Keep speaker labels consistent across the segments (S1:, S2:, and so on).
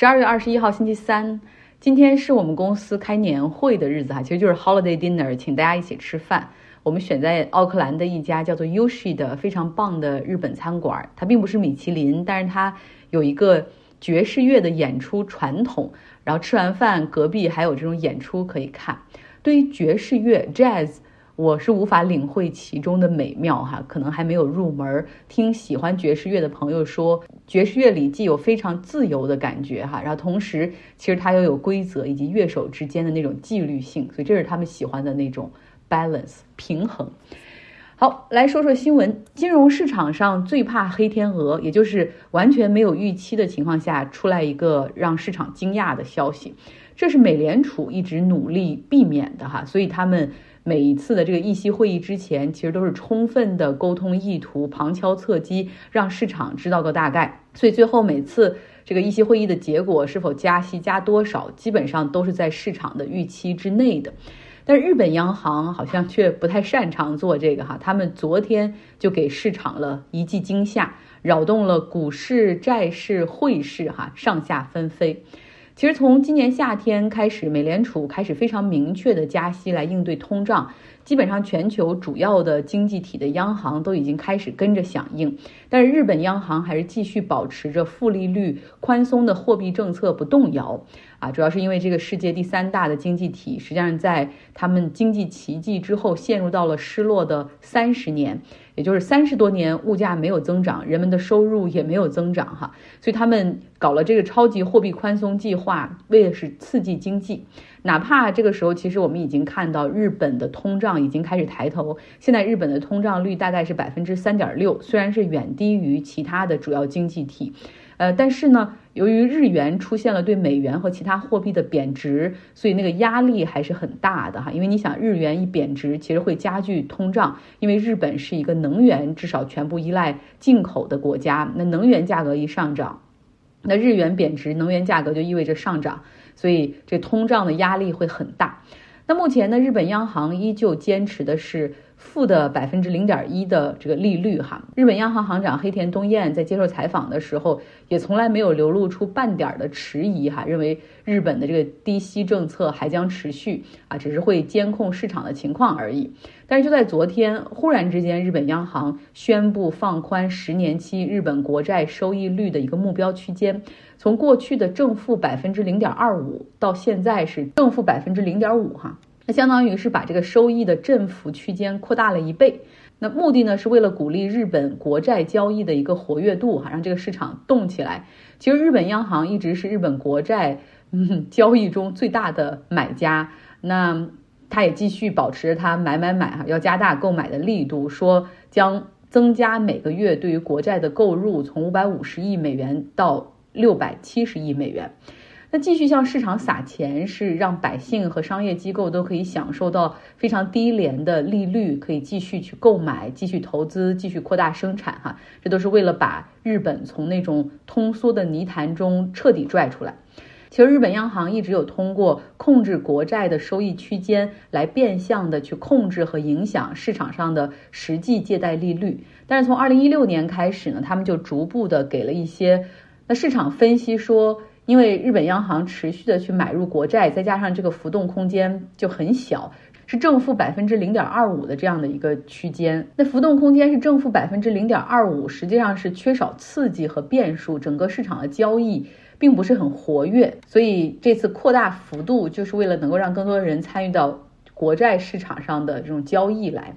S1: 十二月二十一号星期三，今天是我们公司开年会的日子哈，其实就是 holiday dinner，请大家一起吃饭。我们选在奥克兰的一家叫做 Yushi 的非常棒的日本餐馆，它并不是米其林，但是它有一个爵士乐的演出传统。然后吃完饭，隔壁还有这种演出可以看。对于爵士乐 Jazz。我是无法领会其中的美妙哈，可能还没有入门。听喜欢爵士乐的朋友说，爵士乐里既有非常自由的感觉哈，然后同时其实它又有规则以及乐手之间的那种纪律性，所以这是他们喜欢的那种 balance 平衡。好，来说说新闻。金融市场上最怕黑天鹅，也就是完全没有预期的情况下出来一个让市场惊讶的消息，这是美联储一直努力避免的哈，所以他们。每一次的这个议息会议之前，其实都是充分的沟通意图，旁敲侧击，让市场知道个大概。所以最后每次这个议息会议的结果是否加息加多少，基本上都是在市场的预期之内的。但日本央行好像却不太擅长做这个哈，他们昨天就给市场了一记惊吓，扰动了股市、债市、汇市哈，上下纷飞。其实从今年夏天开始，美联储开始非常明确的加息来应对通胀，基本上全球主要的经济体的央行都已经开始跟着响应，但是日本央行还是继续保持着负利率、宽松的货币政策不动摇。啊，主要是因为这个世界第三大的经济体，实际上在他们经济奇迹之后陷入到了失落的三十年，也就是三十多年物价没有增长，人们的收入也没有增长，哈，所以他们搞了这个超级货币宽松计划，为的是刺激经济。哪怕这个时候，其实我们已经看到日本的通胀已经开始抬头，现在日本的通胀率大概是百分之三点六，虽然是远低于其他的主要经济体。呃，但是呢，由于日元出现了对美元和其他货币的贬值，所以那个压力还是很大的哈。因为你想，日元一贬值，其实会加剧通胀。因为日本是一个能源至少全部依赖进口的国家，那能源价格一上涨，那日元贬值，能源价格就意味着上涨，所以这通胀的压力会很大。那目前呢，日本央行依旧坚持的是。负的百分之零点一的这个利率，哈，日本央行行长黑田东彦在接受采访的时候，也从来没有流露出半点的迟疑，哈，认为日本的这个低息政策还将持续，啊，只是会监控市场的情况而已。但是就在昨天，忽然之间，日本央行宣布放宽十年期日本国债收益率的一个目标区间，从过去的正负百分之零点二五，到现在是正负百分之零点五，哈。那相当于是把这个收益的振幅区间扩大了一倍，那目的呢是为了鼓励日本国债交易的一个活跃度哈，让这个市场动起来。其实日本央行一直是日本国债嗯交易中最大的买家，那他也继续保持它买买买哈，要加大购买的力度，说将增加每个月对于国债的购入，从五百五十亿美元到六百七十亿美元。那继续向市场撒钱，是让百姓和商业机构都可以享受到非常低廉的利率，可以继续去购买、继续投资、继续扩大生产，哈，这都是为了把日本从那种通缩的泥潭中彻底拽出来。其实，日本央行一直有通过控制国债的收益区间，来变相的去控制和影响市场上的实际借贷利率。但是，从二零一六年开始呢，他们就逐步的给了一些。那市场分析说。因为日本央行持续的去买入国债，再加上这个浮动空间就很小，是正负百分之零点二五的这样的一个区间。那浮动空间是正负百分之零点二五，实际上是缺少刺激和变数，整个市场的交易并不是很活跃。所以这次扩大幅度就是为了能够让更多的人参与到国债市场上的这种交易来。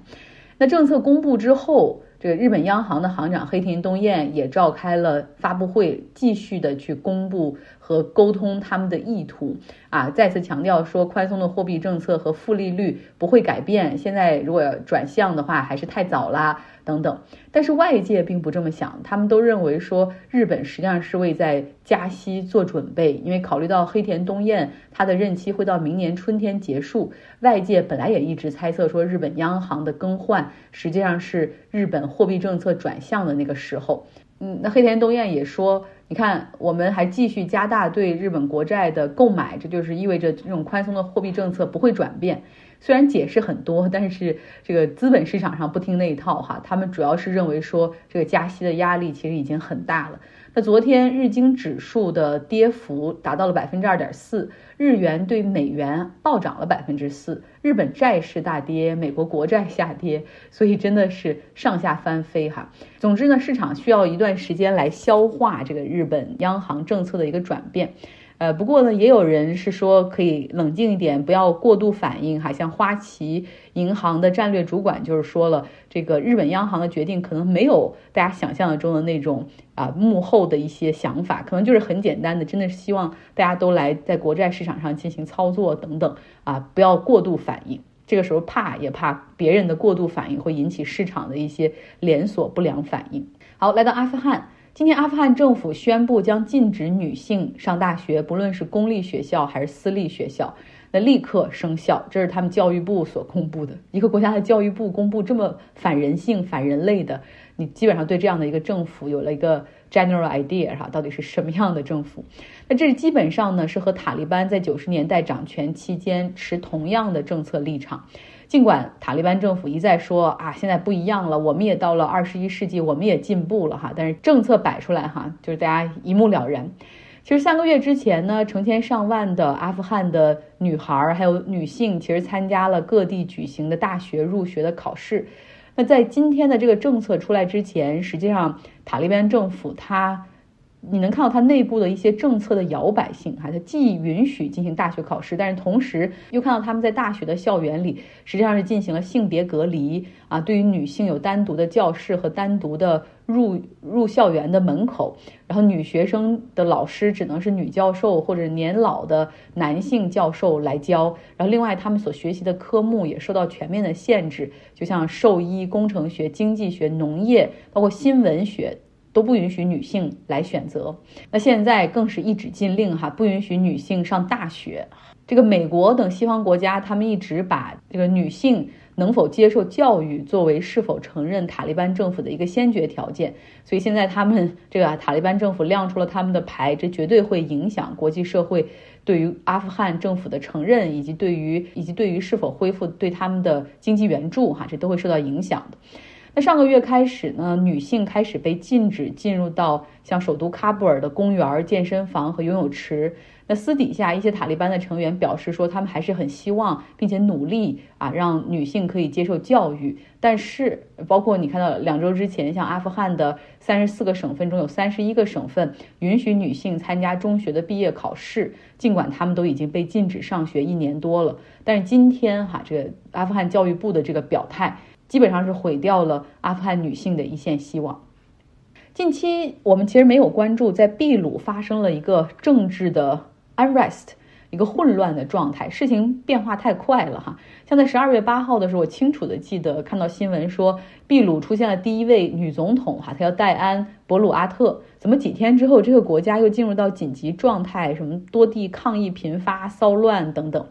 S1: 那政策公布之后。这个日本央行的行长黑田东彦也召开了发布会，继续的去公布和沟通他们的意图啊，再次强调说宽松的货币政策和负利率不会改变，现在如果要转向的话还是太早啦。等等，但是外界并不这么想，他们都认为说日本实际上是为在加息做准备，因为考虑到黑田东彦他的任期会到明年春天结束，外界本来也一直猜测说日本央行的更换实际上是日本货币政策转向的那个时候。嗯，那黑田东彦也说，你看我们还继续加大对日本国债的购买，这就是意味着这种宽松的货币政策不会转变。虽然解释很多，但是这个资本市场上不听那一套哈，他们主要是认为说这个加息的压力其实已经很大了。那昨天日经指数的跌幅达到了百分之二点四，日元对美元暴涨了百分之四，日本债市大跌，美国国债下跌，所以真的是上下翻飞哈。总之呢，市场需要一段时间来消化这个日本央行政策的一个转变。呃，不过呢，也有人是说可以冷静一点，不要过度反应哈。像花旗银行的战略主管就是说了，这个日本央行的决定可能没有大家想象中的那种啊幕后的一些想法，可能就是很简单的，真的是希望大家都来在国债市场上进行操作等等啊，不要过度反应。这个时候怕也怕别人的过度反应会引起市场的一些连锁不良反应。好，来到阿富汗。今天，阿富汗政府宣布将禁止女性上大学，不论是公立学校还是私立学校，那立刻生效。这是他们教育部所公布的。一个国家的教育部公布这么反人性、反人类的，你基本上对这样的一个政府有了一个 general idea 哈，到底是什么样的政府？那这基本上呢，是和塔利班在九十年代掌权期间持同样的政策立场。尽管塔利班政府一再说啊，现在不一样了，我们也到了二十一世纪，我们也进步了哈，但是政策摆出来哈，就是大家一目了然。其实三个月之前呢，成千上万的阿富汗的女孩儿还有女性，其实参加了各地举行的大学入学的考试。那在今天的这个政策出来之前，实际上塔利班政府它。你能看到它内部的一些政策的摇摆性，哈，它既允许进行大学考试，但是同时又看到他们在大学的校园里实际上是进行了性别隔离啊，对于女性有单独的教室和单独的入入校园的门口，然后女学生的老师只能是女教授或者年老的男性教授来教，然后另外他们所学习的科目也受到全面的限制，就像兽医、工程学、经济学、农业，包括新闻学。都不允许女性来选择，那现在更是一纸禁令哈，不允许女性上大学。这个美国等西方国家，他们一直把这个女性能否接受教育作为是否承认塔利班政府的一个先决条件。所以现在他们这个塔利班政府亮出了他们的牌，这绝对会影响国际社会对于阿富汗政府的承认，以及对于以及对于是否恢复对他们的经济援助哈，这都会受到影响的。那上个月开始呢，女性开始被禁止进入到像首都喀布尔的公园、健身房和游泳池。那私底下一些塔利班的成员表示说，他们还是很希望并且努力啊，让女性可以接受教育。但是，包括你看到两周之前，像阿富汗的三十四个省份中有三十一个省份允许女性参加中学的毕业考试，尽管他们都已经被禁止上学一年多了。但是今天哈，这个阿富汗教育部的这个表态。基本上是毁掉了阿富汗女性的一线希望。近期我们其实没有关注，在秘鲁发生了一个政治的 unrest，一个混乱的状态，事情变化太快了哈。像在十二月八号的时候，我清楚的记得看到新闻说，秘鲁出现了第一位女总统哈，她叫戴安·博鲁阿特。怎么几天之后，这个国家又进入到紧急状态？什么多地抗议频发、骚乱等等。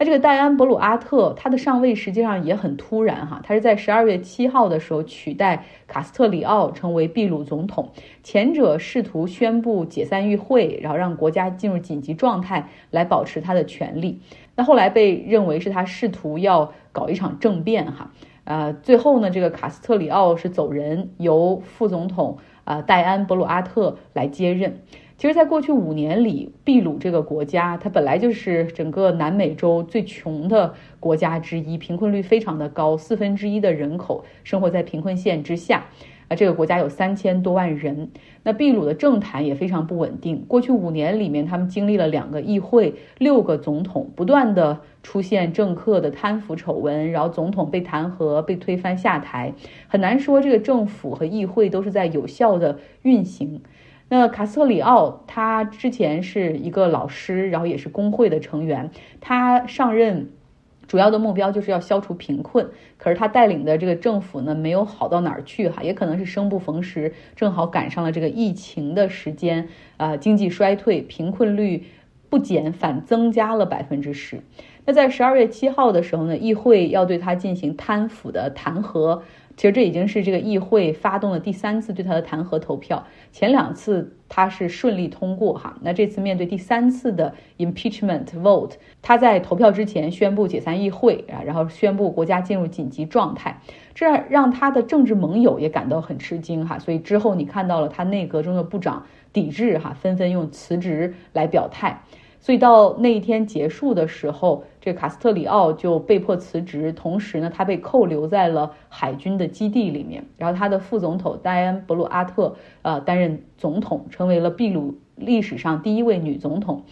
S1: 那这个戴安·博鲁阿特，他的上位实际上也很突然哈，他是在十二月七号的时候取代卡斯特里奥成为秘鲁总统。前者试图宣布解散议会，然后让国家进入紧急状态来保持他的权利。那后来被认为是他试图要搞一场政变哈，呃，最后呢，这个卡斯特里奥是走人，由副总统啊戴安·博鲁阿特来接任。其实，在过去五年里，秘鲁这个国家，它本来就是整个南美洲最穷的国家之一，贫困率非常的高，四分之一的人口生活在贫困线之下。啊，这个国家有三千多万人。那秘鲁的政坛也非常不稳定。过去五年里面，他们经历了两个议会、六个总统，不断的出现政客的贪腐丑闻，然后总统被弹劾、被推翻下台，很难说这个政府和议会都是在有效的运行。那卡斯特里奥他之前是一个老师，然后也是工会的成员。他上任主要的目标就是要消除贫困，可是他带领的这个政府呢，没有好到哪儿去哈，也可能是生不逢时，正好赶上了这个疫情的时间，啊，经济衰退，贫困率不减反增加了百分之十。那在十二月七号的时候呢，议会要对他进行贪腐的弹劾。其实这已经是这个议会发动的第三次对他的弹劾投票，前两次他是顺利通过哈。那这次面对第三次的 impeachment vote，他在投票之前宣布解散议会啊，然后宣布国家进入紧急状态，这让他的政治盟友也感到很吃惊哈。所以之后你看到了他内阁中的部长抵制哈，纷纷用辞职来表态。所以到那一天结束的时候，这卡斯特里奥就被迫辞职，同时呢，他被扣留在了海军的基地里面。然后他的副总统戴安·布鲁阿特呃担任总统，成为了秘鲁历史上第一位女总统。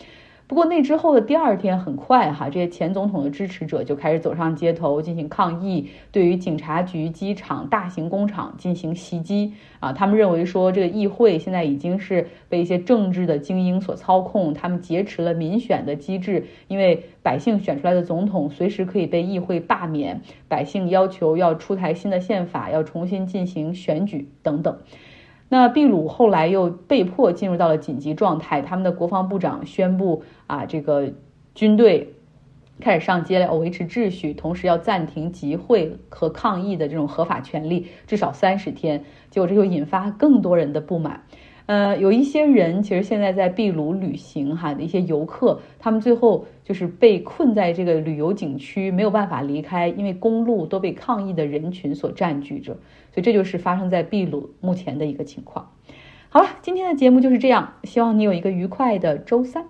S1: 不过那之后的第二天，很快哈，这些前总统的支持者就开始走上街头进行抗议，对于警察局、机场、大型工厂进行袭击啊！他们认为说，这个议会现在已经是被一些政治的精英所操控，他们劫持了民选的机制，因为百姓选出来的总统随时可以被议会罢免，百姓要求要出台新的宪法，要重新进行选举等等。那秘鲁后来又被迫进入到了紧急状态，他们的国防部长宣布啊，这个军队开始上街来维持秩序，同时要暂停集会和抗议的这种合法权利，至少三十天。结果这就引发更多人的不满。呃，有一些人其实现在在秘鲁旅行哈的一些游客，他们最后就是被困在这个旅游景区，没有办法离开，因为公路都被抗议的人群所占据着。所以这就是发生在秘鲁目前的一个情况。好了，今天的节目就是这样，希望你有一个愉快的周三。